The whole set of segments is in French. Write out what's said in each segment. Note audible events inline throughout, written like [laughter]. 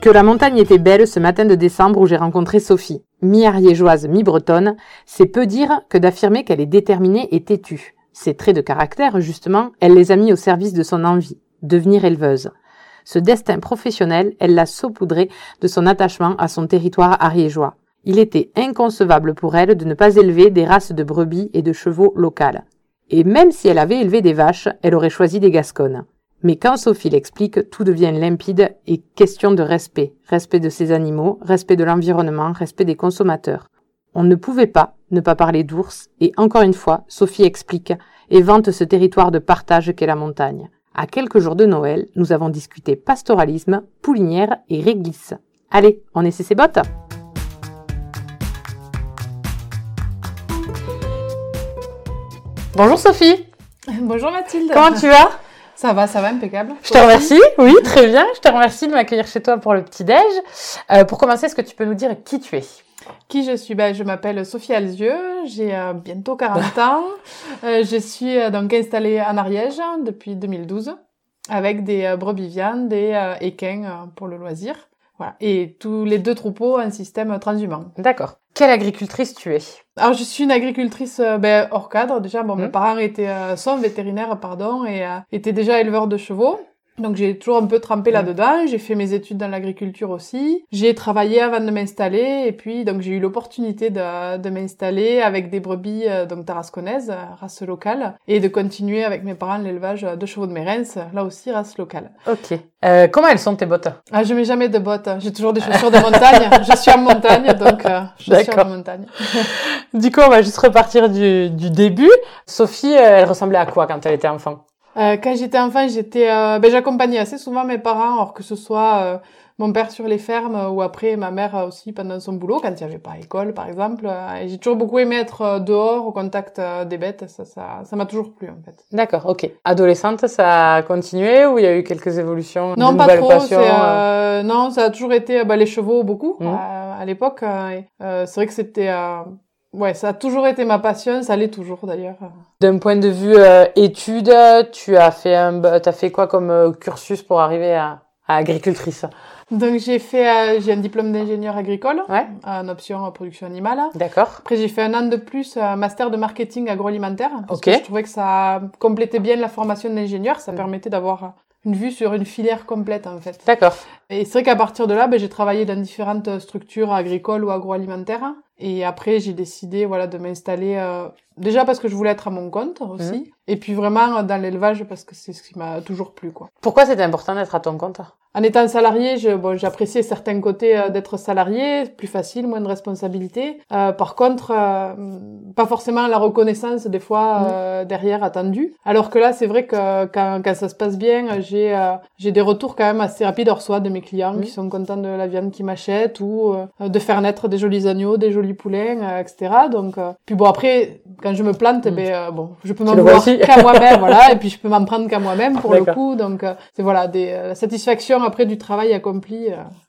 Que la montagne était belle ce matin de décembre où j'ai rencontré Sophie. Mi-ariégeoise, mi-bretonne, c'est peu dire que d'affirmer qu'elle est déterminée et têtue. Ses traits de caractère, justement, elle les a mis au service de son envie, devenir éleveuse. Ce destin professionnel, elle l'a saupoudré de son attachement à son territoire ariégeois. Il était inconcevable pour elle de ne pas élever des races de brebis et de chevaux locales. Et même si elle avait élevé des vaches, elle aurait choisi des gasconnes. Mais quand Sophie l'explique, tout devient limpide et question de respect. Respect de ses animaux, respect de l'environnement, respect des consommateurs. On ne pouvait pas ne pas parler d'ours, et encore une fois, Sophie explique et vante ce territoire de partage qu'est la montagne. À quelques jours de Noël, nous avons discuté pastoralisme, poulinière et réglisse. Allez, on essaie ses bottes Bonjour Sophie Bonjour Mathilde Comment tu vas? Ça va, ça va, impeccable. Je te remercie, oui, très bien. Je te remercie de m'accueillir chez toi pour le petit-déj. Euh, pour commencer, est-ce que tu peux nous dire qui tu es? Qui je suis? Ben, Je m'appelle Sophie Alzieux, j'ai euh, bientôt 40 ans. [laughs] Euh, je suis euh, donc installée en Ariège depuis 2012 avec des euh, brebis viandes, des euh, équins pour le loisir. Voilà. Et tous les deux troupeaux un système transhumant. D'accord. Quelle agricultrice tu es? Alors je suis une agricultrice euh, ben, hors cadre déjà. Bon, mes Mhm. parents étaient euh, sont vétérinaires pardon et euh, étaient déjà éleveurs de chevaux. Donc j'ai toujours un peu trempé là-dedans. J'ai fait mes études dans l'agriculture aussi. J'ai travaillé avant de m'installer et puis donc j'ai eu l'opportunité de, de m'installer avec des brebis euh, donc tarasconnaises, euh, race locale, et de continuer avec mes parents l'élevage de chevaux de Mérens, là aussi race locale. Ok. Euh, comment elles sont tes bottes? Ah, je mets jamais de bottes. J'ai toujours des chaussures de montagne. [laughs] je suis en montagne, donc euh, chaussures de montagne. Du coup, on va juste repartir du, du début. Sophie, euh, elle ressemblait à quoi quand elle était enfant? Euh, quand j'étais enfant, j'étais, euh, ben, j'accompagnais assez souvent mes parents, alors que ce soit euh, mon père sur les fermes euh, ou après ma mère aussi pendant son boulot, quand il n'y avait pas école, par exemple. Euh, et j'ai toujours beaucoup aimé être dehors, au contact des bêtes. Ça, ça, ça m'a toujours plu, en fait. D'accord, ok. Adolescente, ça a continué ou il y a eu quelques évolutions Non, pas trop. non, ça a toujours été bah, les chevaux beaucoup Mhm. euh, à l'époque. c'est vrai que c'était, euh, ouais, ça a toujours été ma passion. Ça l'est toujours d'ailleurs. D'un point de vue euh, études, tu as fait un, t'as fait quoi comme euh, cursus pour arriver à, à agricultrice? Donc j'ai fait, euh, j'ai un diplôme d'ingénieur agricole Ouais. en option euh, production animale. D'accord. Après, j'ai fait un an de plus un master de marketing agroalimentaire. Parce Ok. que je trouvais que ça complétait bien la formation d'ingénieur. Ça permettait d'avoir une vue sur une filière complète, en fait. D'accord. Et c'est vrai qu'à partir de là, ben, j'ai travaillé dans différentes structures agricoles ou agroalimentaires. Et après, j'ai décidé, voilà, de m'installer, euh, déjà parce que je voulais être à mon compte aussi. Mm. Et puis vraiment dans l'élevage parce que c'est ce qui m'a toujours plu, quoi. Pourquoi c'était important d'être à ton compte? En étant salarié, je, bon, j'appréciais certains côtés euh, d'être salarié, plus facile, moins de responsabilités. Euh, par contre, euh, pas forcément la reconnaissance des fois euh, derrière attendue. Alors que là, c'est vrai que quand, quand ça se passe bien, j'ai euh, j'ai des retours quand même assez rapides hors soi de mes clients Mhm. qui sont contents de la viande qu'ils m'achètent ou euh, de faire naître des jolis agneaux, des jolis poulains, euh, etc. Donc, euh, puis bon après, quand je me plante, Mhm. ben euh, bon, je peux m'en vouloir qu'à moi-même, voilà, et puis je peux m'en prendre qu'à moi-même pour le coup. Donc, euh, c'est voilà des euh, la satisfaction après du travail accompli.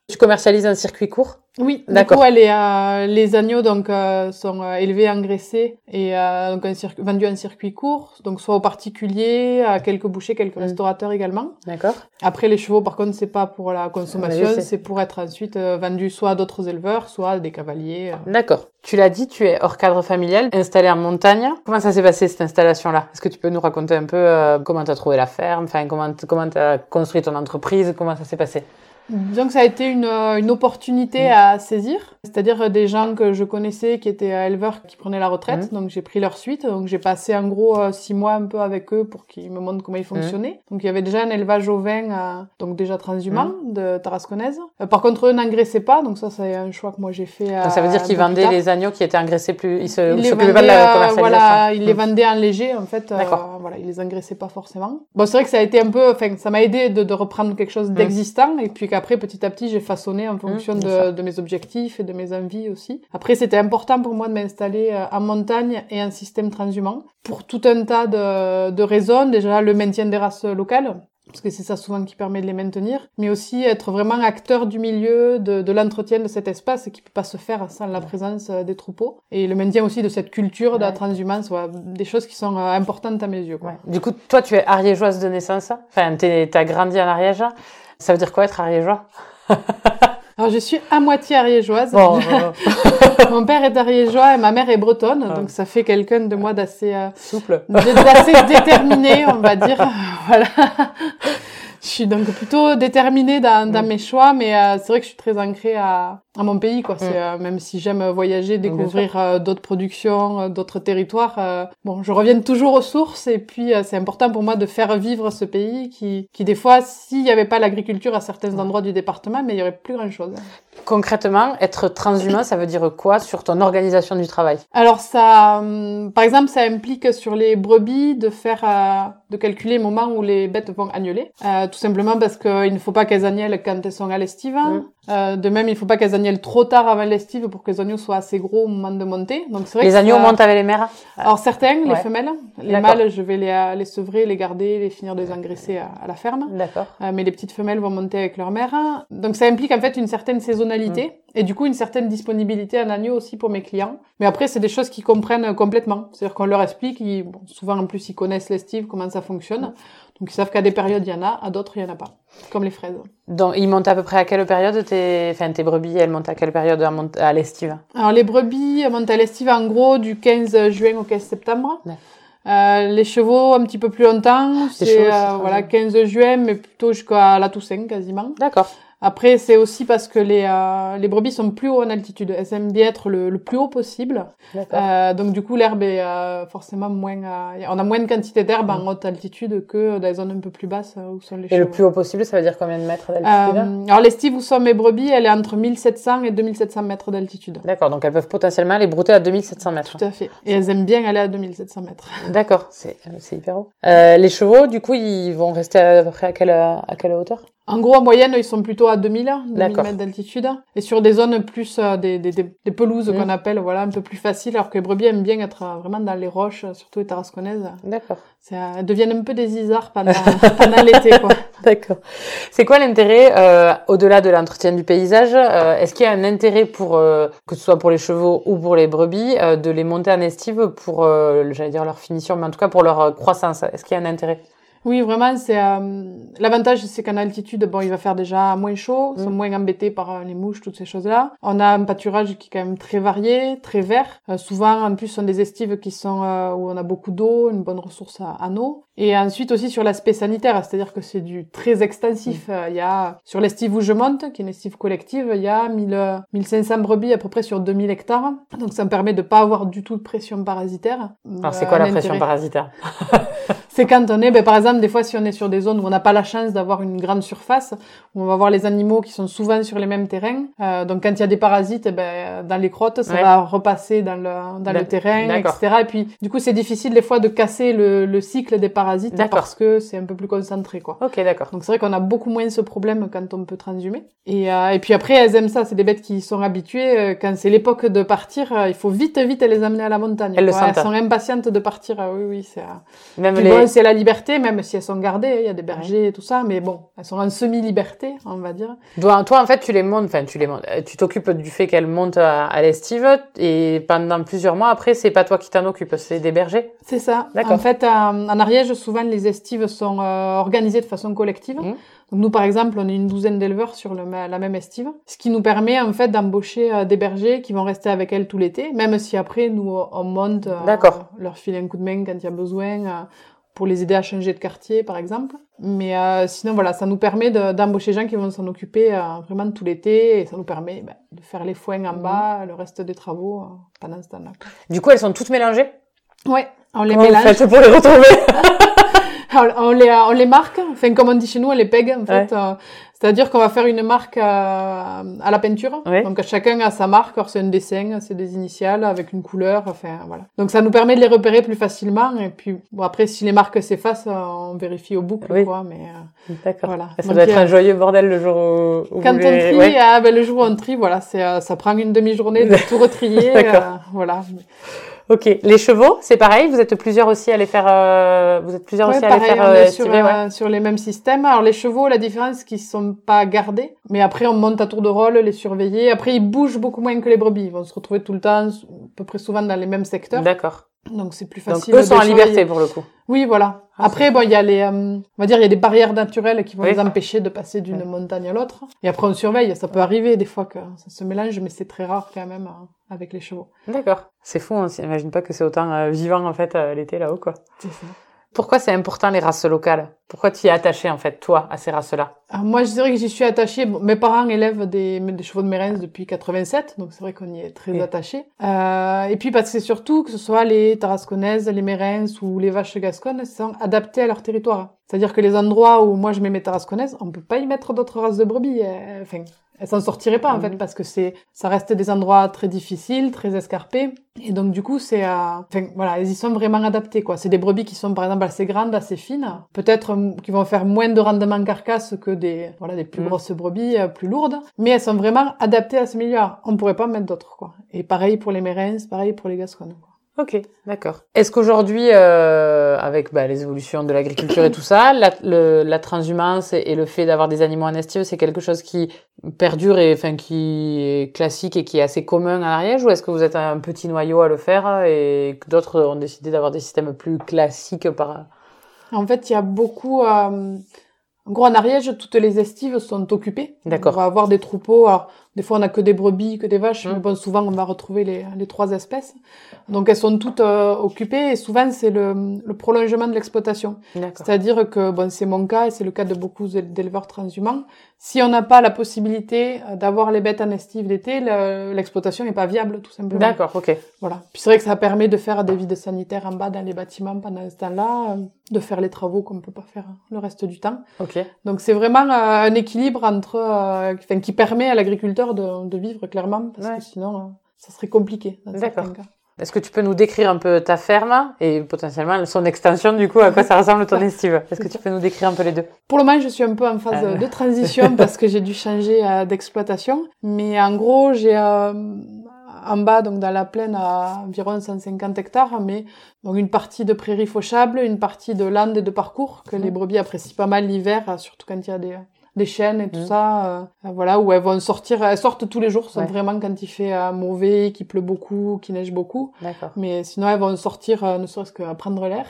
Tu commercialises un circuit court? Oui, du D'accord. coup, elle est, euh, les agneaux donc euh, sont euh, élevés, engraissés et euh, donc un circuit, vendus en circuit court, donc soit aux particuliers, à quelques bouchers, quelques Mm. restaurateurs également. D'accord. Après, les chevaux, par contre, c'est pas pour la consommation, Oui, c'est- pour être ensuite euh, vendu soit à d'autres éleveurs, soit à des cavaliers. euh. D'accord. Tu l'as dit, tu es hors cadre familial, installé en montagne. Comment ça s'est passé cette installation-là? Est-ce que tu peux nous raconter un peu euh, comment tu as trouvé la ferme, enfin comment comment tu as construit ton entreprise, comment ça s'est passé? Disons que ça a été une, euh, une opportunité Mm. à saisir, c'est-à-dire euh, des gens que je connaissais qui étaient euh, éleveurs qui prenaient la retraite, Mm. donc j'ai pris leur suite, donc j'ai passé en gros six mois un peu avec eux pour qu'ils me montrent comment Mm. ils fonctionnaient. Donc il y avait déjà un élevage au vin, euh, donc déjà transhumant Mm. de tarasconnaise. Euh, par contre eux n'engraissaient pas, donc ça c'est un choix que moi j'ai fait. Donc, Ça veut dire qu'ils vendaient les agneaux qui étaient engraissés plus, ils se Ils les s'occupaient pas de vendaient, la commercialisation. voilà, ils les Mm. vendaient en léger en fait. D'accord. voilà, ils les engraissaient pas forcément. Bon, c'est vrai que ça a été un peu, enfin, ça m'a aidé de, de reprendre quelque chose Mm. d'existant et puis après, petit à petit, j'ai façonné en fonction Mmh, bien de, de mes objectifs et de mes envies aussi. Après, c'était important pour moi de m'installer euh, en montagne et en système transhumant pour tout un tas de, de raisons. Déjà, le maintien des races locales parce que c'est ça souvent qui permet de les maintenir, mais aussi être vraiment acteur du milieu, de, de l'entretien de cet espace qui peut pas se faire sans la présence euh, des troupeaux, et le maintien aussi de cette culture de la transhumance, des choses qui sont euh, importantes à mes yeux. Quoi. Ouais. Du coup, toi, tu es ariégeoise de naissance. Enfin, t'as grandi en Ariège. Ça veut dire quoi être ariégeois? [laughs] Alors je suis à moitié ariégeoise. Bon, [laughs] euh, Mon père est ariégeois et ma mère est bretonne, Ah. donc ça fait quelqu'un de moi d'assez euh, souple. d'assez [laughs] déterminé, on va dire. voilà. Je suis donc plutôt déterminée dans, dans Mm. mes choix, mais euh, c'est vrai que je suis très ancrée à, à mon pays, quoi. C'est Mm. euh, même si j'aime voyager, découvrir euh, d'autres productions, euh, d'autres territoires. euh, bon, je reviens toujours aux sources, et puis euh, c'est important pour moi de faire vivre ce pays qui, qui des fois, s'il n'y avait pas l'agriculture à certains endroits du département, mais il y aurait plus grand chose. Concrètement, être transhumain, ça veut dire quoi sur ton organisation du travail? Alors ça, hum, par exemple, ça implique sur les brebis de faire, euh, de calculer le moment où les bêtes vont agneler, Euh, tout simplement parce qu'il ne faut pas qu'elles agnellent quand elles sont à l'estive. Mm. Euh, de même, il ne faut pas qu'elles agnellent trop tard avant l'estive pour que les agneaux soient assez gros au moment de monter. Donc c'est vrai Les que agneaux ça- montent avec les mères Alors certains, les femelles, les mâles, je vais les, euh, les sevrer, les garder, les finir de les engraisser à, à la ferme. D'accord. Euh, mais les petites femelles vont monter avec leur mère. Donc ça implique en fait une certaine saisonnalité et du coup une certaine disponibilité en agneau aussi pour mes clients. Mais après c'est des choses qu'ils comprennent complètement. C'est-à-dire qu'on leur explique, ils, bon, souvent en plus ils connaissent l'estive, comment ça fonctionne. Donc ils savent qu'à des périodes il y en a, à d'autres il y en a pas. Comme les fraises. Donc, ils montent à peu près à quelle période tes, enfin, tes brebis, elles montent à quelle période à, l'estive? Alors les brebis montent à l'estive en gros du 15 juin au 15 septembre. Ouais. Euh, les chevaux un petit peu plus longtemps, c'est euh, voilà bien. 15 juin mais plutôt jusqu'à la Toussaint quasiment. D'accord. Après, c'est aussi parce que les, euh, les brebis sont plus haut en altitude. Elles aiment bien être le, le plus haut possible. Euh, donc du coup, l'herbe est euh, forcément moins... euh, on a moins de quantité d'herbe en haute altitude que dans les zones un peu plus basses euh, où sont les Et chevaux. le plus haut possible, ça veut dire combien de mètres d'altitude? Euh, alors l'estive où sont mes brebis, elle est entre 1700 et 2700 mètres d'altitude. D'accord, donc elles peuvent potentiellement les brouter à 2700 mètres. Tout à fait. Et elles aiment bien aller à 2700 mètres. [laughs] D'accord, c'est c'est hyper haut. Euh, les chevaux, du coup, ils vont rester à peu près à quelle, à quelle hauteur? En gros, en moyenne, ils sont plutôt à 2000, 2000 D'accord. mètres d'altitude. Et sur des zones plus, euh, des, des, des, des pelouses Mm. qu'on appelle, voilà, un peu plus faciles, alors que les brebis aiment bien être euh, vraiment dans les roches, surtout les tarasconnaises. D'accord. C'est, elles deviennent un peu des isards pendant, [laughs] pendant l'été, quoi. D'accord. C'est quoi l'intérêt, euh, au-delà de l'entretien du paysage euh, Est-ce qu'il y a un intérêt pour, euh, que ce soit pour les chevaux ou pour les brebis, euh, de les monter en estive pour, euh, j'allais dire leur finition, mais en tout cas pour leur croissance? Est-ce qu'il y a un intérêt? Oui, vraiment, c'est euh, l'avantage, c'est qu'en altitude, bon, il va faire déjà moins chaud, ils sont Mm. moins embêtés par euh, les mouches, toutes ces choses-là. On a un pâturage qui est quand même très varié, très vert. Euh, souvent, en plus, ce sont des estives qui sont où on a beaucoup d'eau, une bonne ressource à- en eau. Et ensuite aussi sur l'aspect sanitaire, c'est-à-dire que c'est du très extensif. Euh, Il y a sur l'estive où je monte, qui est une estive collective, il y a 1000, euh, 1500 brebis à peu près sur 2000 hectares. Donc ça me permet de pas avoir du tout de pression parasitaire. Alors c'est quoi la pression parasitaire? [laughs] C'est quand on est, ben, par exemple, des fois, si on est sur des zones où on n'a pas la chance d'avoir une grande surface, où on va voir les animaux qui sont souvent sur les mêmes terrains. Euh, donc, quand il y a des parasites, eh ben, dans les crottes, ça Ouais. va repasser dans le, dans le terrain, etc. Et puis, du coup, c'est difficile des fois de casser le, le cycle des parasites parce que c'est un peu plus concentré, quoi. Ok, d'accord. Donc c'est vrai qu'on a beaucoup moins ce problème quand on peut transhumer. Et, euh, et puis après, elles aiment ça. C'est des bêtes qui sont habituées. euh, Quand c'est l'époque de partir, il faut vite, vite les amener à la montagne. Elles le sentent. Elles sont impatientes de partir. oui, oui, c'est... Même puis les... bon, c'est la liberté, même si elles sont gardées, il y a des bergers et tout ça, mais bon, elles sont en semi-liberté, on va dire. Toi, toi, en fait, tu les montes, enfin, tu les montes, euh, tu t'occupes du fait qu'elles montent à, à l'estive, et pendant plusieurs mois après, c'est pas toi qui t'en occupes, c'est des bergers. C'est ça. D'accord. En fait, en, en Ariège, souvent, les estives sont euh, organisées de façon collective. Donc nous, par exemple, on est une douzaine d'éleveurs sur le, la même estive, ce qui nous permet en fait d'embaucher euh, des bergers qui vont rester avec elles tout l'été, même si après, nous, on monte, euh, D'accord. leur filer un coup de main quand il y a besoin. Euh, pour les aider à changer de quartier, par exemple. Mais euh, sinon, voilà, ça nous permet de- d'embaucher des gens qui vont s'en occuper euh, vraiment tout l'été, et ça nous permet ben, de faire les foins en Mhm. bas, le reste des travaux euh, pendant ce temps-là. Du coup, elles sont toutes mélangées? Ouais, on les Comment vous mélange. faites pour les retrouver? [laughs] On les, on les marque, enfin comme on dit chez nous, on les pègue en fait. Euh, c'est-à-dire qu'on va faire une marque à, à la peinture. Donc chacun a sa marque, alors c'est un dessin, c'est des initiales avec une couleur, enfin voilà. Donc ça nous permet de les repérer plus facilement. Et puis bon après si les marques s'effacent, on vérifie au bout quoi. Mais euh, d'accord. Voilà. Ça doit être un joyeux bordel le jour où, quand on trie, ah, ben, le jour où on trie, voilà, c'est euh, ça prend une demi-journée de [laughs] tout retrier. euh, voilà. Ok, les chevaux, c'est pareil. Vous êtes plusieurs aussi à les faire. Euh, vous êtes plusieurs aussi à les faire. Euh, sur, euh, sur les mêmes systèmes. Alors les chevaux, la différence, c'est qu'ils sont pas gardés, mais après on monte à tour de rôle, les surveiller. Après ils bougent beaucoup moins que les brebis. Ils vont se retrouver tout le temps, à peu près souvent dans les mêmes secteurs. D'accord. Donc c'est plus facile. Donc eux sont en liberté pour le coup. Oui, voilà. Ah, après, bon, il y a les, euh, on va dire, il y a des barrières naturelles qui vont les empêcher de passer d'une montagne à l'autre. Et après, on surveille. Ça peut arriver des fois que ça se mélange, mais c'est très rare quand même hein, avec les chevaux. D'accord. C'est fou. On hein. s'imagine pas que c'est autant euh, vivant en fait euh, l'été là-haut, quoi. C'est ça. Pourquoi c'est important les races locales? Pourquoi tu y es attaché en fait, toi, à ces races-là? Moi, je dirais que j'y suis attachée. mes parents élèvent des, des chevaux de Mérens depuis 87, donc c'est vrai qu'on y est très attaché. Euh, et puis parce que c'est surtout que ce soit les tarasconnaises, les Mérens ou les vaches gasconnes, sont adaptés à leur territoire. C'est-à-dire que les endroits où moi je mets mes tarasconnaises, on peut pas y mettre d'autres races de brebis. Euh, enfin, elles s'en sortiraient pas en fait mhm. parce que c'est ça reste des endroits très difficiles, très escarpés et donc du coup c'est euh... enfin voilà, elles y sont vraiment adaptées quoi. C'est des brebis qui sont par exemple assez grandes, assez fines, peut-être euh, qui vont faire moins de rendement carcasse que des voilà, des plus mhm. grosses brebis euh, plus lourdes, mais elles sont vraiment adaptées à ce milieu. On pourrait pas mettre d'autres quoi. Et pareil pour les mérins, pareil pour les gasconnes. Ok, d'accord. Est-ce qu'aujourd'hui, euh, avec bah, les évolutions de l'agriculture et tout ça, la, le, la transhumance et, le fait d'avoir des animaux en estive, c'est quelque chose qui perdure et enfin qui est classique et qui est assez commun à l'Ariège, ou est-ce que vous êtes un petit noyau à le faire et que d'autres ont décidé d'avoir des systèmes plus classiques par En fait, il y a beaucoup. Euh... En gros, en Ariège, toutes les estives sont occupées. D'accord. On va avoir des troupeaux. Alors, des fois, on a que des brebis, que des vaches, mmh. mais bon, souvent, on va retrouver les, les trois espèces. Donc, elles sont toutes euh, occupées et souvent, c'est le, le, prolongement de l'exploitation. C'est-à-dire que, bon, c'est mon cas et c'est le cas de beaucoup d'éleveurs transhumants. Si on n'a pas la possibilité euh, d'avoir les bêtes en estive l'été, l'exploitation n'est pas viable, tout simplement. D'accord, ok. Voilà. Puis c'est vrai que ça permet de faire des vides sanitaires en bas dans les bâtiments pendant ce temps-là, euh, de faire les travaux qu'on ne peut pas faire le reste du temps. Ok. Donc, c'est vraiment un équilibre entre, enfin, qui permet à l'agriculteur de, de, vivre clairement parce que sinon euh, ça serait compliqué. D'accord. Est-ce que tu peux nous décrire un peu ta ferme et potentiellement son extension du coup à quoi ça ressemble ton estive Est-ce que tu peux nous décrire un peu les deux? Pour le moment, je suis un peu en phase euh. de transition parce que j'ai dû changer euh, d'exploitation. Mais en gros, j'ai en bas, donc dans la plaine, à environ 150 hectares, mais donc une partie de prairies fauchables, une partie de landes et de parcours que mmh. les brebis apprécient pas mal l'hiver, surtout quand il y a des des chaînes et tout mm. ça, euh, voilà, où elles vont sortir, elles sortent tous les jours, vraiment quand il fait euh, mauvais, qu'il pleut beaucoup, qu'il neige beaucoup. Mais sinon, elles vont sortir, euh, ne serait-ce qu'à prendre l'air.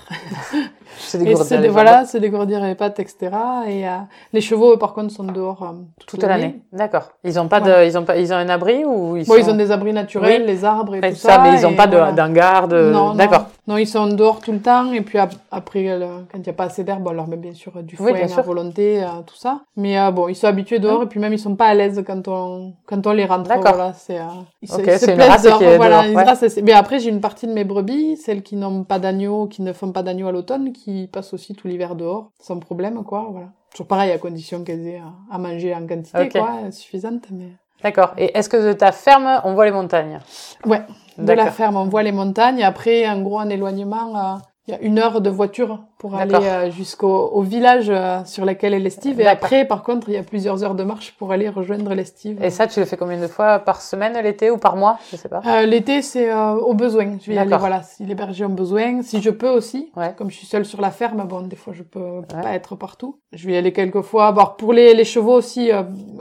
[laughs] c'est des voilà, c'est dégourdir les pattes, etc. Et les chevaux, par contre, sont dehors toute, l'année. D'accord. Ils ont pas de, ils ont pas, ils ont un abri ou ils bon, ils ont des abris naturels, les arbres et tout ça. ça mais ils ont pas d'un garde. Non, d'accord. Non, ils sont dehors tout le temps et puis après, quand il n'y a pas assez d'herbe, on leur met bien sûr du foin à volonté, tout ça. Mais euh, bon, ils sont habitués dehors et puis même ils sont pas à l'aise quand on quand on les rentre. D'accord. Voilà, c'est euh, ils okay, se, une race dehors. Qui est voilà, dehors, Mais après j'ai une partie de mes brebis, celles qui n'ont pas d'agneau, qui ne font pas d'agneau à l'automne, qui passent aussi tout l'hiver dehors, sans problème quoi. Voilà. Toujours pareil à condition qu'elles aient à manger en quantité quoi, suffisante. Mais D'accord. Et est-ce que de ta ferme on voit les montagnes? Ouais. De la ferme on voit les montagnes. Après en gros un éloignement. Il y a une heure de voiture pour aller euh, jusqu'au au village euh, sur lequel est l'estive. Et après, par contre, il y a plusieurs heures de marche pour aller rejoindre l'estive. Et ça, tu le fais combien de fois par semaine l'été ou par mois Je sais pas? Euh, l'été, c'est euh, au besoin. Je vais y aller, voilà, si les bergers ont besoin, si je peux aussi. Ouais. Comme je suis seule sur la ferme, bon, des fois, je peux pas être partout. Je vais y aller quelques fois. Bon, pour les, les chevaux aussi,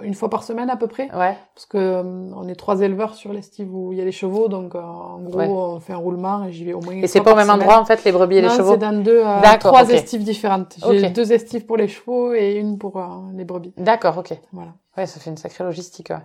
une fois par semaine à peu près. Ouais. Parce que on est trois éleveurs sur l'estive où il y a les chevaux, donc en gros, on fait un roulement et j'y vais au moins. Et c'est pas au même endroit en fait les brebis et les chevaux. c'est dans deux, trois estives différentes. J'ai deux estives pour les chevaux et une pour euh, les brebis. D'accord, ok. Voilà. Ouais, ça fait une sacrée logistique. Ouais.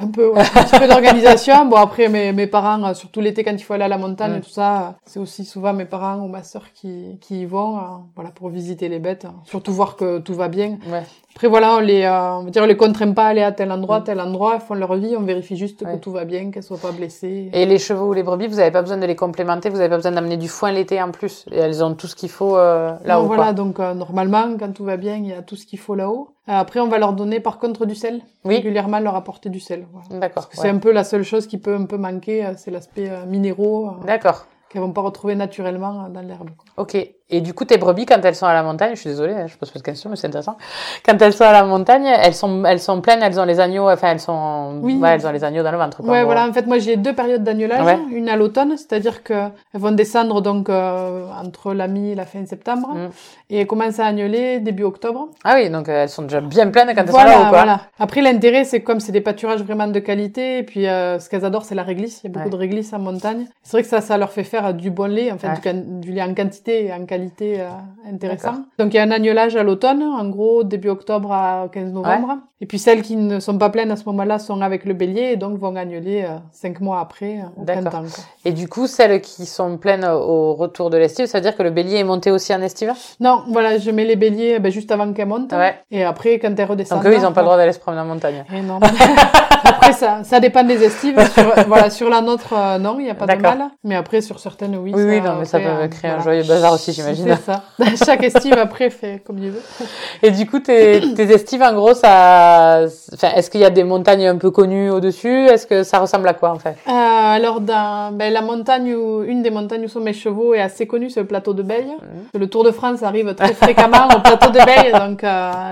Un peu, ouais. un petit peu d'organisation. Bon, après, mes, mes parents, euh, surtout l'été, quand il faut aller à la montagne et tout ça, euh, c'est aussi souvent mes parents ou ma sœur qui, qui y vont, euh, voilà, pour visiter les bêtes. Surtout voir que tout va bien. Ouais. Après, voilà, on les, euh, on va dire, on les contraint pas à aller à tel endroit, Mm. tel endroit. Ils font leur vie. On vérifie juste que tout va bien, qu'elles soient pas blessées. Et les chevaux ou les brebis, vous avez pas besoin de les complémenter, vous avez pas besoin d'amener du foin l'été en plus. Et elles ont tout ce qu'il faut euh, là Non, haut. voilà, donc normalement, quand tout va bien, il y a tout ce qu'il faut là-haut. Après, on va leur donner par contre du sel. Oui. Régulièrement, leur apporter du sel. Voilà. D'accord. Parce que c'est un peu la seule chose qui peut un peu manquer, euh, c'est l'aspect euh, minéraux euh, D'accord. qu'elles vont pas retrouver naturellement dans l'herbe. Ok. Et du coup, tes brebis, quand elles sont à la montagne, je suis désolée, hein, je pose pas de questions, mais c'est intéressant. Quand elles sont à la montagne, elles sont, elles sont pleines, elles ont les agneaux, enfin, elles sont, Oui. ouais, elles ont les agneaux dans le ventre. quoi, Ouais, voilà. En fait, moi, j'ai deux périodes d'agnolage. Ouais. Une à l'automne, c'est-à-dire que elles vont descendre donc euh, entre la mi et la fin septembre, Mm. et elles commencent à agnoler début octobre. Ah oui, donc euh, elles sont déjà bien pleines quand elles voilà, sont là-haut, quoi. voilà. Après, l'intérêt, c'est comme c'est des pâturages vraiment de qualité, et puis euh, ce qu'elles adorent, c'est la réglisse. Il y a beaucoup Ouais. de réglisse en montagne. C'est vrai que ça, ça leur fait faire du bon lait, en fait, du, du lait en quantité et en qualité euh, intéressant. Donc, il y a un agnolage à l'automne, en gros, début octobre à 15 novembre. Et puis, celles qui ne sont pas pleines à ce moment-là sont avec le bélier, et donc vont agnoler euh, cinq mois après, euh, au D'accord. printemps. Et du coup, celles qui sont pleines au retour de l'estive, ça veut dire que le bélier est monté aussi en estive? Non, voilà, je mets les béliers ben, juste avant qu'elles montent. Ouais. Et après, quand elles redescendent. Donc eux, ils n'ont pas le droit d'aller se promener en montagne. Eh non. [laughs] après, ça, ça dépend des estives. [laughs] Sur, voilà, sur la nôtre, euh, non, il n'y a pas de mal. Mais après, sur certaines, oui. Oui, ça, oui, non, mais ça peut euh, créer un joyeux bazar aussi, j'imagine. C'est ça. [laughs] Chaque estive, après, fait comme il veut. [laughs] Et du coup, tes, tes estives, en gros, ça, enfin, est-ce qu'il y a des montagnes un peu connues au-dessus? Est-ce que ça ressemble à quoi, en fait? Euh, alors, dans ben, la montagne où, une des montagnes où sont mes chevaux est assez connue, c'est le plateau de Beille. Mhm. Le Tour de France arrive très fréquemment au plateau de Beille, donc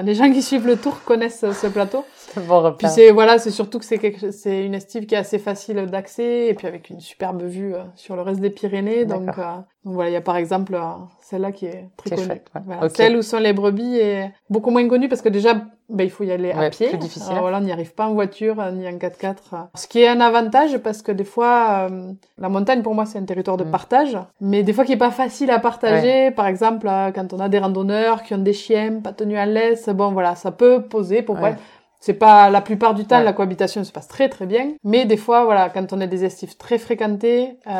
les gens qui suivent le Tour connaissent ce plateau. Bon Puis c'est voilà, c'est surtout que c'est quelque chose- c'est une estive qui est assez facile d'accès et puis avec une superbe vue euh, sur le reste des Pyrénées. Donc, euh, donc voilà, il y a par exemple euh, celle-là qui est très connue. chouette, ouais. Voilà. Celle où sont les brebis est beaucoup moins connue parce que déjà ben, il faut y aller Ouais, à pied. plus difficile. Alors voilà, on n'y arrive pas en voiture ni en 4x4. euh. Ce qui est un avantage parce que des fois la montagne pour moi c'est un territoire de Mm. partage, mais des fois qui est pas facile à partager. Par exemple quand on a des randonneurs qui ont des chiens pas tenus en laisse, bon voilà, ça peut poser Ouais. C'est pas la plupart du temps Ouais. la cohabitation se passe très très bien, mais des fois voilà quand on a des estives très fréquentées euh,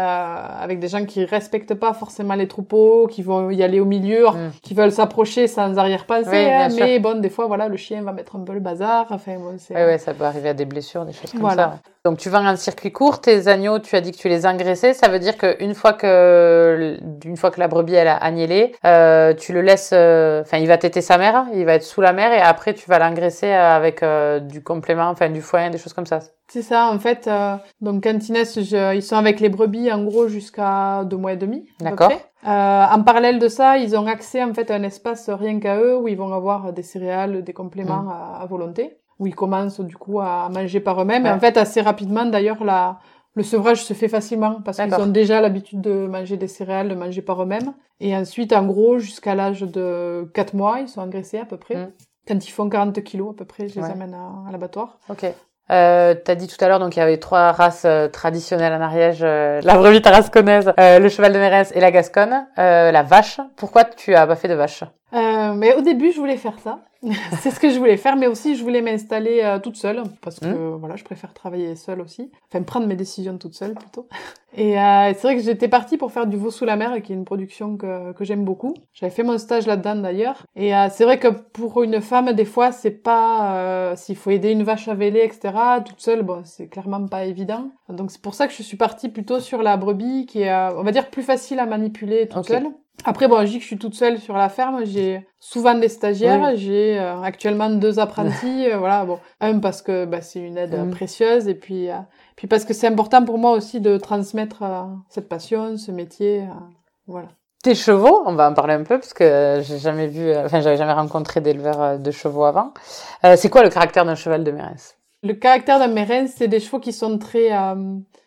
avec des gens qui respectent pas forcément les troupeaux, qui vont y aller au milieu, Mm. qui veulent s'approcher sans arrière-pensée, Oui, hein, sûr. mais bon des fois voilà le chien va mettre un peu le bazar, enfin bon c'est Ouais, ouais, ça peut arriver à des blessures, des choses comme Voilà. ça. Donc tu vends un circuit court, tes agneaux, tu as dit que tu les engraissais, ça veut dire qu'une fois que une fois que la brebis elle a agnellé, euh, tu le laisses, euh, enfin il va téter sa mère, il va être sous la mère et après tu vas l'engraisser avec euh, du complément, enfin du foin, des choses comme ça. C'est ça, en fait. euh, donc, naissent, je- ils sont avec les brebis, en gros, jusqu'à deux mois et demi. D'accord. Euh, en parallèle de ça, ils ont accès, en fait, à un espace rien qu'à eux, où ils vont avoir des céréales, des compléments Mm. à, à volonté, où ils commencent, du coup, à manger par eux-mêmes. Ouais. en fait, assez rapidement, d'ailleurs, la, le sevrage se fait facilement, parce qu'ils ont déjà l'habitude de manger des céréales, de manger par eux-mêmes. Et ensuite, en gros, jusqu'à l'âge de 4 mois, ils sont engraissés, à peu près. Mm. Quand ils font 40 kilos, à peu près, je les Ouais. amène à, à l'abattoir. Ok. Euh, t'as dit tout à l'heure donc il y avait trois races euh, traditionnelles en Ariège euh, la brebis tarasconnaise, euh, le cheval de Mérès et la gasconne, euh, la vache. Pourquoi tu as pas fait de vache? Euh, mais au début, je voulais faire ça. [laughs] c'est ce que je voulais faire, mais aussi je voulais m'installer euh, toute seule parce que Mmh. voilà, je préfère travailler seule aussi, enfin prendre mes décisions toute seule plutôt. [laughs] Et euh, c'est vrai que j'étais partie pour faire du veau sous la mer, qui est une production que, que j'aime beaucoup. J'avais fait mon stage là-dedans d'ailleurs. Et euh, c'est vrai que pour une femme, des fois, c'est pas euh, s'il faut aider une vache à véler, etc. Toute seule, bon, c'est clairement pas évident. Donc c'est pour ça que je suis partie plutôt sur la brebis, qui est, euh, on va dire, plus facile à manipuler toute seule. Après, bon, je dis que je suis toute seule sur la ferme. J'ai souvent des stagiaires. J'ai euh, actuellement deux apprentis. euh, voilà, bon, un parce que bah, c'est une aide Mhm. précieuse, et puis, euh, puis parce que c'est important pour moi aussi de transmettre cette passion, ce métier. voilà. Tes chevaux, on va en parler un peu parce que j'ai jamais vu, enfin j'avais jamais rencontré d'éleveur de chevaux avant. C'est quoi le caractère d'un cheval de Mérès Le caractère d'un mérin, c'est des chevaux qui sont très, euh,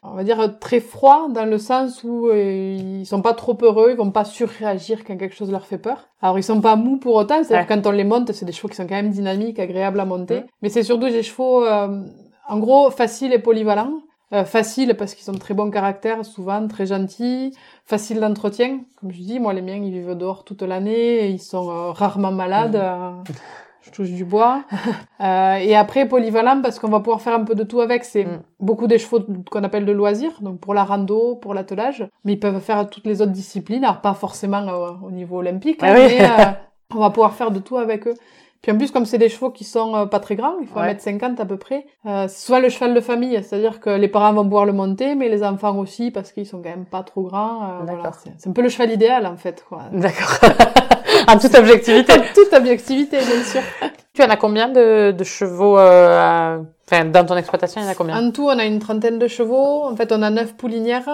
on va dire, très froids dans le sens où euh, ils sont pas trop heureux, ils vont pas surréagir quand quelque chose leur fait peur. Alors ils sont pas mous pour autant, c'est-à-dire quand on les monte, c'est des chevaux qui sont quand même dynamiques, agréables à monter. Mais c'est surtout des chevaux, euh, en gros, faciles et polyvalents. Euh, faciles parce qu'ils ont de très bon caractère, souvent très gentils, faciles d'entretien. Comme je dis, moi les miens ils vivent dehors toute l'année, ils sont euh, rarement malades. Euh, [laughs] je touche du bois. [laughs] Euh, et après, polyvalent, parce qu'on va pouvoir faire un peu de tout avec. C'est Mm. beaucoup des chevaux qu'on appelle de loisirs, donc pour la rando, pour l'attelage. Mais ils peuvent faire toutes les autres disciplines, alors pas forcément euh, au niveau olympique, Ah oui. mais euh, [laughs] on va pouvoir faire de tout avec eux. Puis en plus, comme c'est des chevaux qui sont euh, pas très grands, il faut Ouais. 1m50 à peu près, euh, c'est souvent le cheval de famille, c'est-à-dire que les parents vont pouvoir le monter, mais les enfants aussi, parce qu'ils sont quand même pas trop grands. euh, voilà. C'est, un peu le cheval idéal, en fait. Quoi. D'accord. [laughs] en toute objectivité. Toute objectivité, bien sûr. [laughs] Tu en as combien de, de chevaux euh, à- Enfin, dans ton exploitation, il y en a combien? En tout, on a une trentaine de chevaux. En fait, on a neuf poulinières.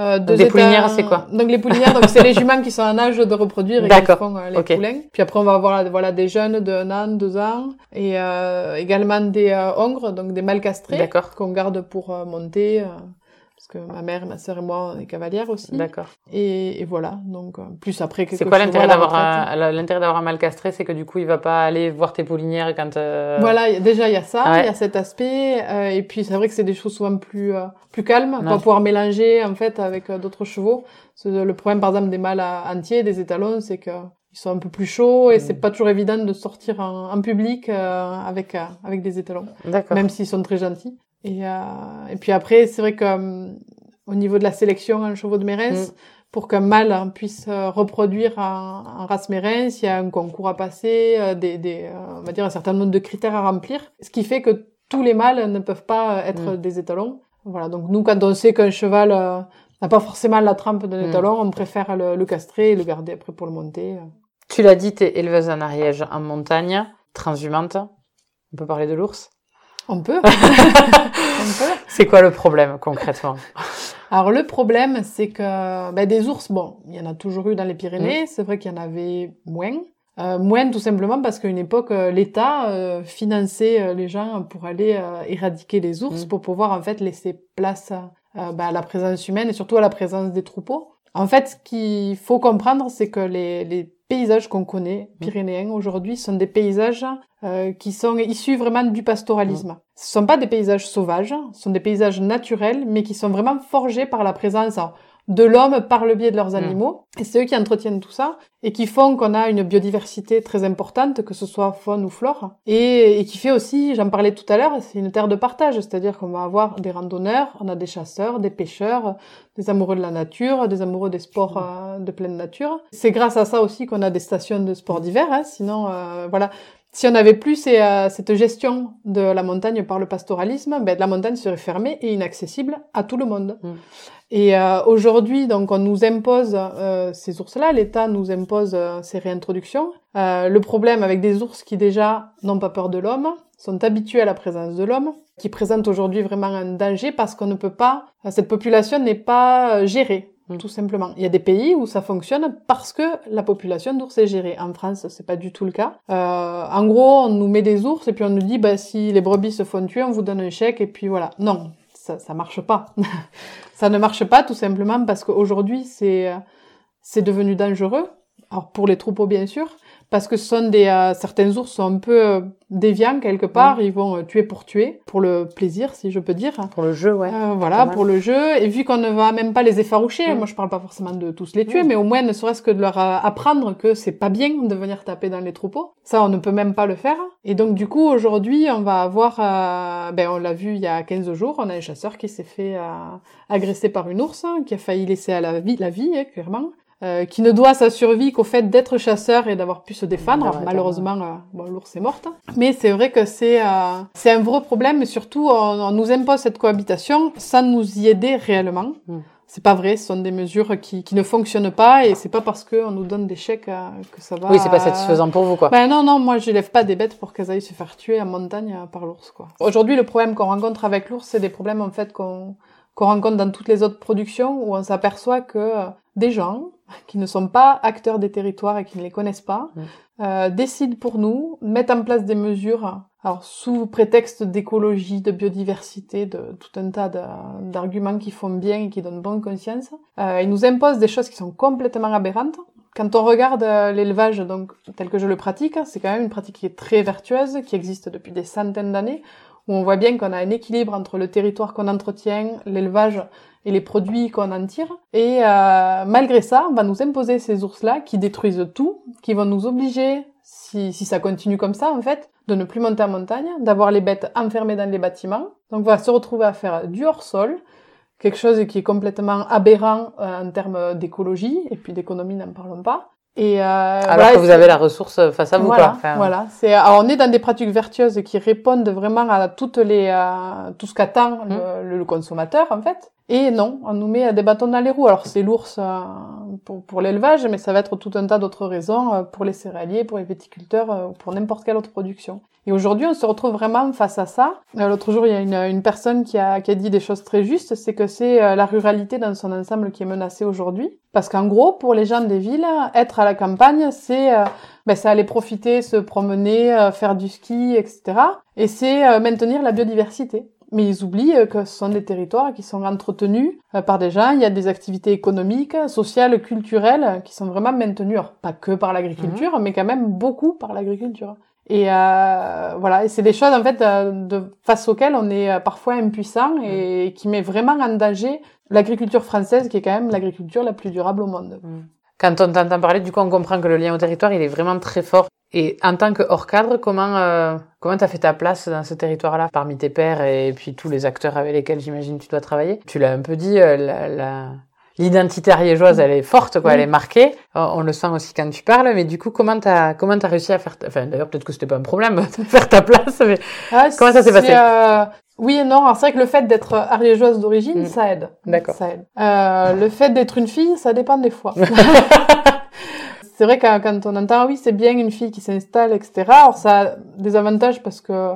Euh, deux des poulinières, c'est quoi Donc les poulinières, donc c'est les [laughs] juments qui sont en âge de reproduire et qui font euh, les Ok. poulains. Puis après, on va avoir voilà des jeunes de un an, deux ans, et euh, également des euh, hongres, donc des mâles castrés qu'on garde pour euh, monter. Euh, parce que ma mère, ma sœur et moi, on est cavalières aussi. D'accord. Et, et voilà. Donc euh, plus après C'est quoi chevaux l'intérêt d'avoir un, l'intérêt d'avoir un mal castré C'est que du coup, il va pas aller voir tes poulinières quand. euh, Voilà, déjà il y a ça, il Ouais. y a cet aspect, euh, et puis c'est vrai que c'est des choses souvent plus euh, plus calmes, qu'on va pouvoir mélanger en fait avec euh, d'autres chevaux. Le problème par exemple des mâles à- entiers, des étalons, c'est que ils sont un peu plus chauds et Mm. c'est pas toujours évident de sortir en, en public euh, avec euh, avec des étalons, D'accord. même s'ils sont très gentils. Et euh, et puis après c'est vrai que euh, au niveau de la sélection en chevaux de Mérens, Mm. pour qu'un mâle puisse euh, reproduire en, en race Mérens, il y a un concours à passer, des, des, on va dire un certain nombre de critères à remplir, ce qui fait que tous les mâles ne peuvent pas être Mm. des étalons. Voilà, donc nous, quand on sait qu'un cheval euh, n'a pas forcément la trempe d'un Mm. étalon, on préfère le, le castrer et le garder après pour le monter. Tu l'as dit, t'es éleveuse en Ariège, en montagne, transhumante. On peut parler de l'ours? On peut. [laughs] on peut. C'est quoi le problème concrètement? Alors le problème, c'est que ben, des ours, bon, il y en a toujours eu dans les Mm. Pyrénées. C'est vrai qu'il y en avait moins. Euh, moins tout simplement parce qu'à une époque, euh, l'État euh, finançait euh, les gens pour aller éradiquer les ours Mm. pour pouvoir en fait laisser place ben, à la présence humaine et surtout à la présence des troupeaux. En fait, ce qu'il faut comprendre, c'est que les, les paysages qu'on connaît, Mm. pyrénéens aujourd'hui, sont des paysages euh, qui sont issus vraiment du pastoralisme. Ce sont pas des paysages sauvages, ce sont des paysages naturels, mais qui sont vraiment forgés par la présence de l'homme par le biais de leurs Mm. animaux. Et c'est eux qui entretiennent tout ça et qui font qu'on a une biodiversité très importante, que ce soit faune ou flore. Et, et qui fait aussi, j'en parlais tout à l'heure, c'est une terre de partage, c'est-à-dire qu'on va avoir des randonneurs, on a des chasseurs, des pêcheurs, des amoureux de la nature, des amoureux des sports euh, de pleine nature. C'est grâce à ça aussi qu'on a des stations de sport d'hiver, hein, sinon, euh, voilà. Si on n'avait plus ces, euh, cette gestion de la montagne par le pastoralisme, ben, la montagne serait fermée et inaccessible à tout le monde. Mm. Et euh, aujourd'hui, donc, on nous impose euh, ces ours-là, l'État nous impose euh, ces réintroductions. Euh, le problème avec des ours qui déjà n'ont pas peur de l'homme, sont habitués à la présence de l'homme, qui présentent aujourd'hui vraiment un danger parce qu'on ne peut pas, cette population n'est pas euh, gérée. Mm. Tout simplement. Il y a des pays où ça fonctionne parce que la population d'ours est gérée. En France, c'est pas du tout le cas. Euh, en gros, on nous met des ours et puis on nous dit, bah, si les brebis se font tuer, on vous donne un chèque et puis voilà. Non, ça, ça marche pas. [laughs] ça ne marche pas tout simplement parce qu'aujourd'hui, c'est, euh, c'est devenu dangereux. Alors pour les troupeaux bien sûr, parce que ce sont des euh, certains ours sont un peu euh, déviants quelque part, ils vont euh, tuer pour tuer, pour le plaisir si je peux dire. Pour le jeu, ouais. Euh, voilà, pour le jeu. Et vu qu'on ne va même pas les effaroucher, Mm. moi je parle pas forcément de tous les tuer, Mm. mais au moins ne serait-ce que de leur apprendre que c'est pas bien de venir taper dans les troupeaux. Ça, on ne peut même pas le faire. Et donc du coup, aujourd'hui, on va avoir, ben on l'a vu il y a 15 jours, on a un chasseur qui s'est fait agresser par une ours, hein, qui a failli laisser à la vie, la vie, hein, clairement. Euh, qui ne doit sa survie qu'au fait d'être chasseur et d'avoir pu se défendre. Ouais, malheureusement, euh, bon, l'ours est morte. Mais c'est vrai que c'est euh, c'est un vrai problème, et surtout, on, on nous impose cette cohabitation sans nous y aider réellement. Mm. C'est pas vrai, ce sont des mesures qui, qui ne fonctionnent pas, et c'est pas parce qu'on nous donne des chèques euh, que ça va... Oui, c'est pas satisfaisant pour vous, quoi. Ben non, non, moi je lève pas des bêtes pour qu'elles aillent se faire tuer en montagne par l'ours, quoi. Aujourd'hui, le problème qu'on rencontre avec l'ours, c'est des problèmes en fait qu'on qu'on rencontre dans toutes les autres productions où on s'aperçoit que euh, des gens [laughs] qui ne sont pas acteurs des territoires et qui ne les connaissent pas euh, décident pour nous, mettent en place des mesures, alors sous prétexte d'écologie, de biodiversité, de tout un tas d'arguments qui font bien et qui donnent bonne conscience. Euh, ils nous imposent des choses qui sont complètement aberrantes. Quand on regarde euh, l'élevage donc tel que je le pratique, c'est quand même une pratique qui est très vertueuse, qui existe depuis des centaines d'années, où on voit bien qu'on a un équilibre entre le territoire qu'on entretient, l'élevage et les produits qu'on en tire. Et euh, malgré ça, on va nous imposer ces ours-là qui détruisent tout, qui vont nous obliger, si, si ça continue comme ça, en fait, de ne plus monter en montagne, d'avoir les bêtes enfermées dans les bâtiments. Donc, on va se retrouver à faire du hors-sol, quelque chose qui est complètement aberrant euh, en termes d'écologie, et puis d'économie, n'en parlons pas. Et euh, alors voilà, que vous avez la ressource face à vous, voilà, quoi. voilà. C'est, alors on est dans des pratiques vertueuses qui répondent vraiment à toutes les, euh, tout ce qu'attend le, mmh. le, consommateur en fait. Et non, on nous met des bâtons dans les roues. Alors c'est l'ours euh, pour, pour l'élevage, mais ça va être tout un tas d'autres raisons euh, pour les céréaliers, pour les viticulteurs, euh, ou pour n'importe quelle autre production. Et aujourd'hui, on se retrouve vraiment face à ça. L'autre jour, il y a une, une personne qui a, qui a, dit des choses très justes, c'est que c'est la ruralité dans son ensemble qui est menacée aujourd'hui. Parce qu'en gros, pour les gens des villes, être à la campagne, c'est ben, aller profiter, se promener, faire du ski, etc. Et c'est maintenir la biodiversité mais ils oublient euh, que ce sont des territoires qui sont entretenus euh, par des gens. Il y a des activités économiques, sociales, culturelles qui sont vraiment maintenues, alors pas que par l'agriculture, mhm. mais quand même beaucoup par l'agriculture. Et euh, voilà, et c'est des choses en fait de, face auxquelles on est parfois impuissant et mhm. qui met vraiment en danger l'agriculture française, qui est quand même l'agriculture la plus durable au monde. Mhm. Quand on t'entend parler, du coup, on comprend que le lien au territoire, il est vraiment très fort. Et en tant que hors cadre, comment euh, comment t'as fait ta place dans ce territoire-là parmi tes pairs et puis tous les acteurs avec lesquels j'imagine tu dois travailler? Tu l'as un peu dit, euh, la, la l'identité ariégeoise, elle est forte, quoi, elle est marquée. On le sent aussi quand tu parles, mais du coup, comment t'as comment t'as réussi à faire, enfin d'ailleurs peut-être que c'était pas un problème [laughs] de faire ta place, mais ah, comment ça s'est passé? euh... Oui et non. c'est vrai que le fait d'être ariégeoise d'origine, mm. ça aide. D'accord. Ça aide. Euh, le fait d'être une fille, ça dépend des fois. [laughs] [laughs] c'est vrai que quand on entend, ah oui, c'est bien une fille qui s'installe, etc. Alors ça a des avantages parce que,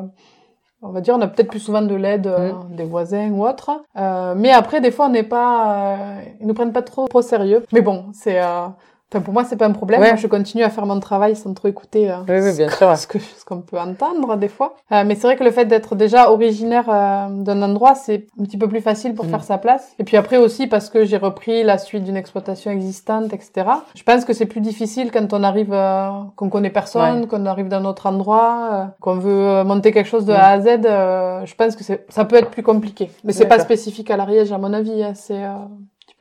on va dire, on a peut-être plus souvent de l'aide euh, mm. des voisins ou autres. Euh, mais après, des fois, on n'est pas, euh, ils nous prennent pas trop, trop sérieux. Mais bon, c'est, euh, Enfin, pour moi, c'est pas un problème. Moi, je continue à faire mon travail sans trop écouter euh, oui, oui, bien sûr. ce que ce qu'on peut entendre des fois. Euh, mais c'est vrai que le fait d'être déjà originaire euh, d'un endroit, c'est un petit peu plus facile pour mm. faire sa place. Et puis après aussi parce que j'ai repris la suite d'une exploitation existante, etc. Je pense que c'est plus difficile quand on arrive, euh, qu'on connaît personne, qu'on arrive dans autre endroit, qu'on veut monter quelque chose de mm. A à Z. je pense que ça peut être plus compliqué. Mais c'est pas spécifique à l'Ariège, à mon avis. Hein. C'est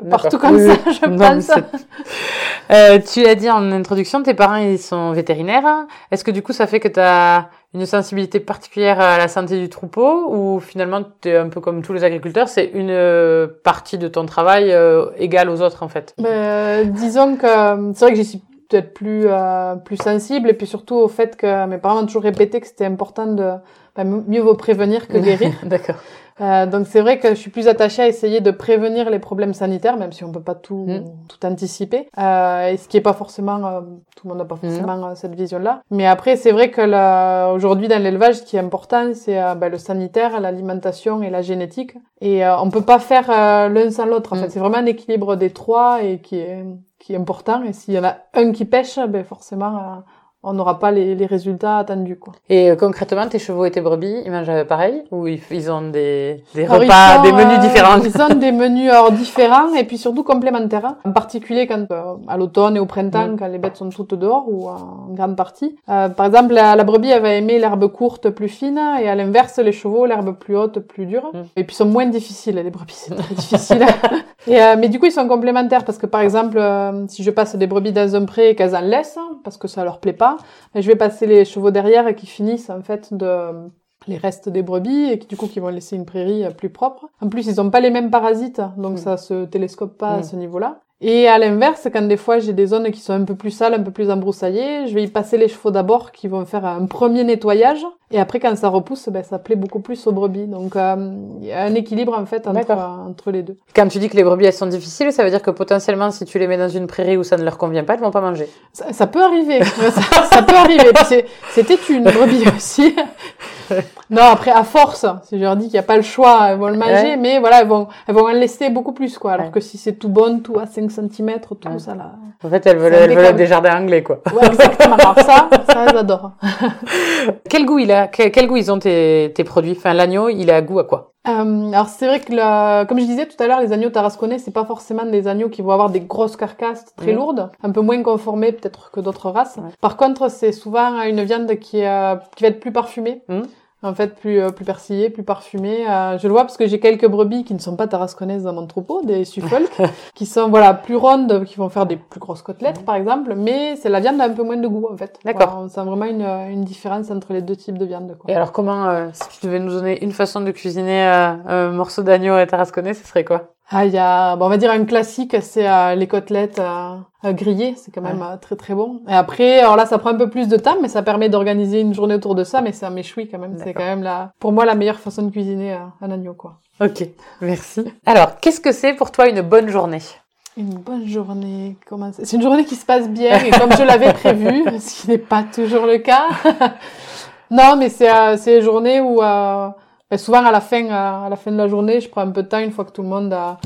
partout comme ça, je pense. Euh, tu as dit en introduction, tes parents ils sont vétérinaires. Est-ce que du coup ça fait que tu as une sensibilité particulière à la santé du troupeau ou finalement tu es un peu comme tous les agriculteurs, c'est une euh, partie de ton travail euh, égale aux autres en fait? Ben, Disons que c'est vrai que j'y suis peut-être plus euh, plus sensible et puis surtout au fait que mes parents m'ont toujours répété que c'était important de ben, mieux vaut prévenir que guérir. [laughs] D'accord. Euh, donc c'est vrai que je suis plus attachée à essayer de prévenir les problèmes sanitaires, même si on peut pas tout mm. tout anticiper. Euh, et ce qui est pas forcément, euh, tout le monde n'a pas mm. forcément euh, cette vision-là. Mais après c'est vrai que aujourd'hui dans l'élevage, ce qui est important, c'est ben, le sanitaire, l'alimentation et la génétique. Et on peut pas faire l'un sans l'autre. En mm. fait, c'est vraiment un équilibre des trois et qui est qui est important. Et s'il y en a un qui pêche, ben forcément on n'aura pas les, les, résultats attendus quoi. Et euh, concrètement, tes chevaux et tes brebis, ils mangent pareil? Ou ils, ont des, des repas, des menus euh, différents? Ils ont des menus alors, différents et puis surtout complémentaires. En particulier quand euh, à l'automne et au printemps, quand les bêtes sont toutes dehors ou en grande partie. par exemple, la, la, brebis elle va aimer l'herbe courte, plus fine, et à l'inverse, les chevaux l'herbe plus haute, plus dure. Mm. Et puis ils sont moins difficiles. Les brebis c'est très difficile. [laughs] et, mais du coup, ils sont complémentaires parce que par exemple, si je passe des brebis dans un pré et qu'elles en laissent parce que ça leur plaît pas je vais passer les chevaux derrière et qui finissent en fait de les restes des brebis et qui du coup qui vont laisser une prairie plus propre. En plus, ils ont pas les mêmes parasites, donc mm. ça se télescope pas à mm. ce niveau-là. Et à l'inverse, quand des fois j'ai des zones qui sont un peu plus sales, un peu plus embroussaillées, je vais y passer les chevaux d'abord qui vont faire un premier nettoyage. Et après, quand ça repousse, ben, ça plaît beaucoup plus aux brebis. Donc, euh, il y a un équilibre en fait entre, entre les deux. Quand tu dis que les brebis elles sont difficiles, ça veut dire que potentiellement, si tu les mets dans une prairie où ça ne leur convient pas, elles vont pas manger. Ça, peut arriver. [laughs] ça, ça, peut arriver. C'était une brebis [laughs] aussi. Non, après, à force, si je leur dis qu'il n'y a pas le choix, elles vont le manger, mais voilà, elles vont, elles vont en laisser beaucoup plus, quoi. Alors que si c'est tout bon, tout à 5 cm, tout ça, là. En fait, elles veulent, elles veulent des jardins anglais, quoi. Ouais, exactement. Alors ça, ça, elles adorent. [laughs] quel goût il a, quel, goût ils ont tes, tes produits? Enfin, l'agneau, il a goût à quoi? Euh, alors c'est vrai que la... comme je disais tout à l'heure, les agneaux tarasconnais, c'est pas forcément des agneaux qui vont avoir des grosses carcasses très mmh. lourdes, un peu moins conformées peut-être que d'autres races. Par contre, c'est souvent une viande qui, euh, qui va être plus parfumée. Mmh. En fait, plus euh, plus persillé, plus parfumé. Euh, je le vois parce que j'ai quelques brebis qui ne sont pas tarasconnaises dans mon troupeau, des Suffolk, [laughs] qui sont voilà plus rondes, qui vont faire des plus grosses côtelettes par exemple, mais c'est la viande a un peu moins de goût en fait. D'accord. On sent vraiment une, une différence entre les deux types de viande. Quoi. Et alors comment, euh, si tu devais nous donner une façon de cuisiner euh, un morceau d'agneau et tarasconnais, ce serait quoi? Ah, il y a, bon, on va dire un classique, c'est euh, les côtelettes euh, euh, grillées, c'est quand même euh, très très bon. Et après, alors là, ça prend un peu plus de temps, mais ça permet d'organiser une journée autour de ça, mais c'est un méchoui quand même. C'est quand même la, pour moi, la meilleure façon de cuisiner euh, un agneau, quoi. Ok, merci. Alors, qu'est-ce que c'est pour toi une bonne journée? Une bonne journée, comment c'est C'est une journée qui se passe bien et comme je l'avais prévu, [laughs] ce qui n'est pas toujours le cas. [laughs] non, mais c'est euh, c'est une journée où souvent à la fin euh, à la fin de la journée, je prends un peu de temps une fois que tout le monde a,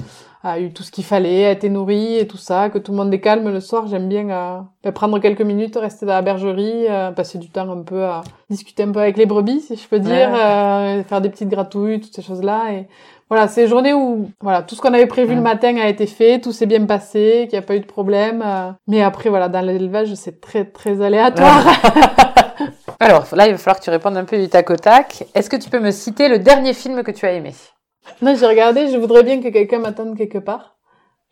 a eu tout ce qu'il fallait, a été nourri et tout ça, que tout le monde est calme le soir. J'aime bien euh, ben, prendre quelques minutes, rester dans la bergerie, euh, passer du temps un peu à discuter un peu avec les brebis, si je peux dire, Ouais. euh, faire des petites gratouilles, toutes ces choses-là et voilà, c'est une journée où voilà, tout ce qu'on avait prévu le matin a été fait, tout s'est bien passé, qu'il n'y a pas eu de problème. euh, mais après, voilà, dans l'élevage, c'est très très aléatoire. [laughs] Alors, là, il va falloir que tu répondes un peu du tac au tac. Est-ce que tu peux me citer le dernier film que tu as aimé? Non, j'ai regardé, je voudrais bien que quelqu'un m'attende quelque part.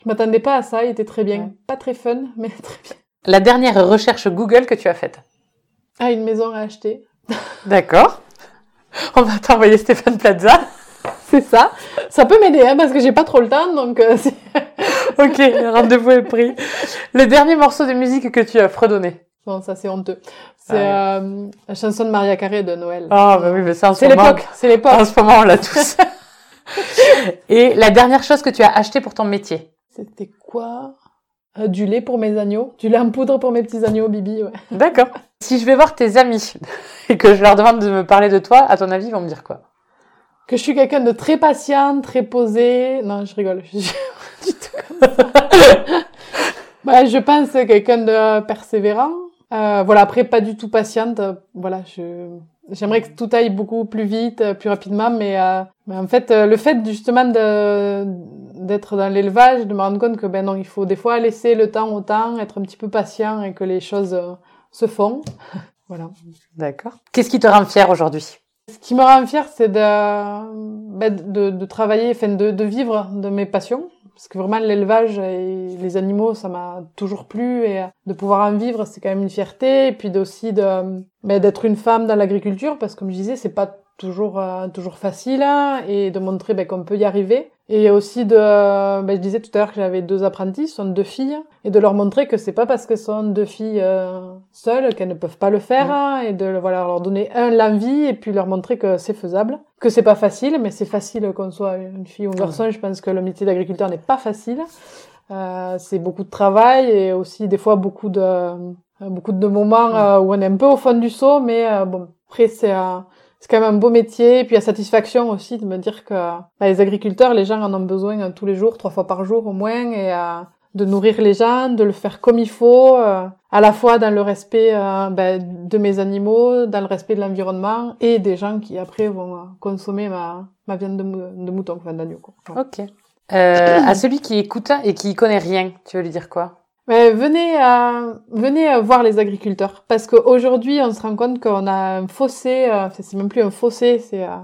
Je m'attendais pas à ça, il était très bien. Ouais. Pas très fun, [laughs] mais très bien. La dernière recherche Google que tu as faite? Ah, une maison à acheter. [laughs] D'accord. On va t'envoyer Stéphane Plaza. C'est ça. Ça peut m'aider, hein, parce que j'ai pas trop le temps, donc euh, [laughs] Ok, rendez-vous est pris. Le dernier morceau de musique que tu as fredonné? Bon, ça c'est honteux. C'est Ah euh, la chanson de Maria Carré de Noël. Ah, bah oui, mais ça, c'est l'époque, c'est l'époque. En ce moment, on l'a tous. [laughs] Et la dernière chose que tu as acheté pour ton métier? C'était quoi? Euh, Du lait pour mes agneaux. Du lait en poudre pour mes petits agneaux, Bibi, ouais. D'accord. Si je vais voir tes amis [laughs] et que je leur demande de me parler de toi, à ton avis, ils vont me dire quoi? Que je suis quelqu'un de très patient, très posé. Non, je rigole. Je suis [laughs] du tout comme ça. Ouais, je pense quelqu'un de persévérant. Euh, voilà, après, pas du tout patiente. Voilà, je... J'aimerais que tout aille beaucoup plus vite, euh, plus rapidement, mais, euh, mais en fait, euh, le fait justement de d'être dans l'élevage, de me rendre compte que ben non, il faut des fois laisser le temps au temps, être un petit peu patient et que les choses euh, se font. [laughs] voilà. D'accord. Qu'est-ce qui te rend fier aujourd'hui? Ce qui me rend fière, c'est de, ben, de, de travailler, enfin, de, de vivre de mes passions. Parce que vraiment, l'élevage et les animaux, ça m'a toujours plu. Et de pouvoir en vivre, c'est quand même une fierté. Et puis aussi de, ben, d'être une femme dans l'agriculture. Parce que comme je disais, c'est pas toujours, euh, toujours facile. hein, et de montrer ben, qu'on peut y arriver. Et aussi de, ben, je disais tout à l'heure que j'avais deux apprentis, ce sont deux filles, et de leur montrer que c'est pas parce que ce sont deux filles euh, seules qu'elles ne peuvent pas le faire, hein, et de voilà leur donner un l'envie et puis leur montrer que c'est faisable, que c'est pas facile, mais c'est facile qu'on soit une fille ou un garçon. Je pense que le métier d'agriculteur n'est pas facile. Euh, c'est beaucoup de travail et aussi des fois beaucoup de euh, beaucoup de moments euh, où on est un peu au fond du seau, mais euh, bon après c'est euh, c'est quand même un beau métier, et puis la satisfaction aussi de me dire que bah, les agriculteurs, les gens en ont besoin tous les jours, trois fois par jour au moins, et euh, de nourrir les gens, de le faire comme il faut, euh, à la fois dans le respect bah, de mes animaux, dans le respect de l'environnement, et des gens qui après vont consommer ma, ma viande de, de mouton, enfin d'agneau. quoi. Voilà. Ok. À celui qui écoute et qui connaît rien, tu veux lui dire quoi? Mais venez, euh, venez voir les agriculteurs. Parce qu'aujourd'hui on se rend compte qu'on a un fossé, euh, c'est même plus un fossé, c'est euh,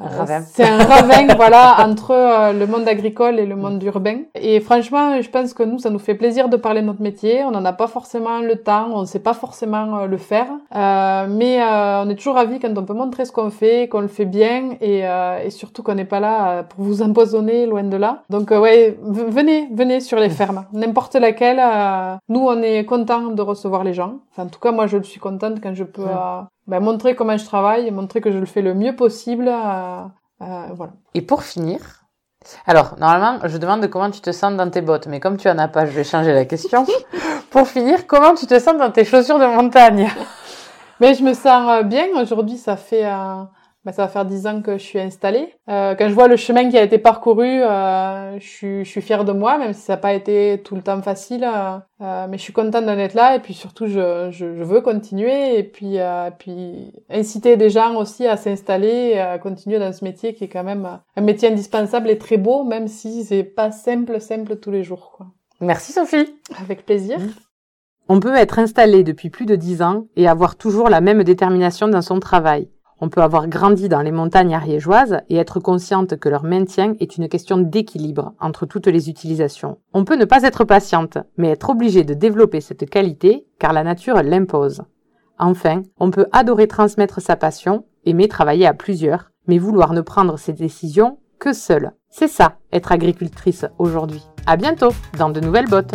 ravin. c'est un ravin, [laughs] voilà, entre euh, le monde agricole et le monde urbain. Et franchement, je pense que nous, ça nous fait plaisir de parler de notre métier. On n'en a pas forcément le temps, on ne sait pas forcément euh, le faire, Euh, mais euh, on est toujours ravis quand on peut montrer ce qu'on fait, qu'on le fait bien, et, euh, et surtout qu'on n'est pas là euh, pour vous empoisonner, loin de là. Donc euh, ouais, venez, venez sur les fermes, [laughs] n'importe laquelle. euh, nous, on est content de recevoir les gens. Enfin, en tout cas, moi, je le suis contente quand je peux Ouais. euh, ben, montrer comment je travaille et montrer que je le fais le mieux possible. euh, euh, voilà. Et pour finir, alors normalement, je demande comment tu te sens dans tes bottes, mais comme tu en as pas, je vais changer la question. [laughs] pour finir, comment tu te sens dans tes chaussures de montagne? Mais je me sens euh, bien. Aujourd'hui, ça fait, euh, ben, ça va faire dix ans que je suis installée. Euh, quand je vois le chemin qui a été parcouru, euh, je, suis, je suis fière de moi, même si ça n'a pas été tout le temps facile. euh, euh, mais je suis contente d'en être là et puis surtout, je, je, je veux continuer et puis, euh, puis inciter des gens aussi à s'installer et à continuer dans ce métier qui est quand même un métier indispensable et très beau, même si c'est pas simple, simple tous les jours. Quoi. Merci Sophie. Avec plaisir. On peut être installé depuis plus de 10 ans et avoir toujours la même détermination dans son travail. On peut avoir grandi dans les montagnes ariégeoises et être consciente que leur maintien est une question d'équilibre entre toutes les utilisations. On peut ne pas être patiente, mais être obligé de développer cette qualité car la nature l'impose. Enfin, on peut adorer transmettre sa passion, aimer travailler à plusieurs, mais vouloir ne prendre ses décisions que seule. C'est ça, être agricultrice aujourd'hui. À bientôt dans de nouvelles bottes